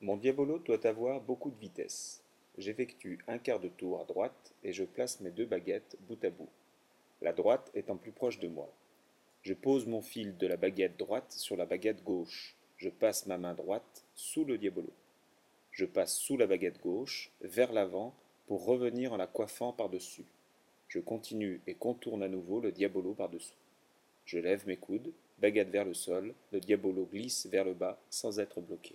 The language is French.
Mon diabolo doit avoir beaucoup de vitesse. J'effectue un quart de tour à droite et je place mes deux baguettes bout à bout, la droite étant plus proche de moi. Je pose mon fil de la baguette droite sur la baguette gauche, je passe ma main droite sous le diabolo. Je passe sous la baguette gauche, vers l'avant, pour revenir en la coiffant par-dessus. Je continue et contourne à nouveau le diabolo par-dessous. Je lève mes coudes, baguette vers le sol, le diabolo glisse vers le bas sans être bloqué.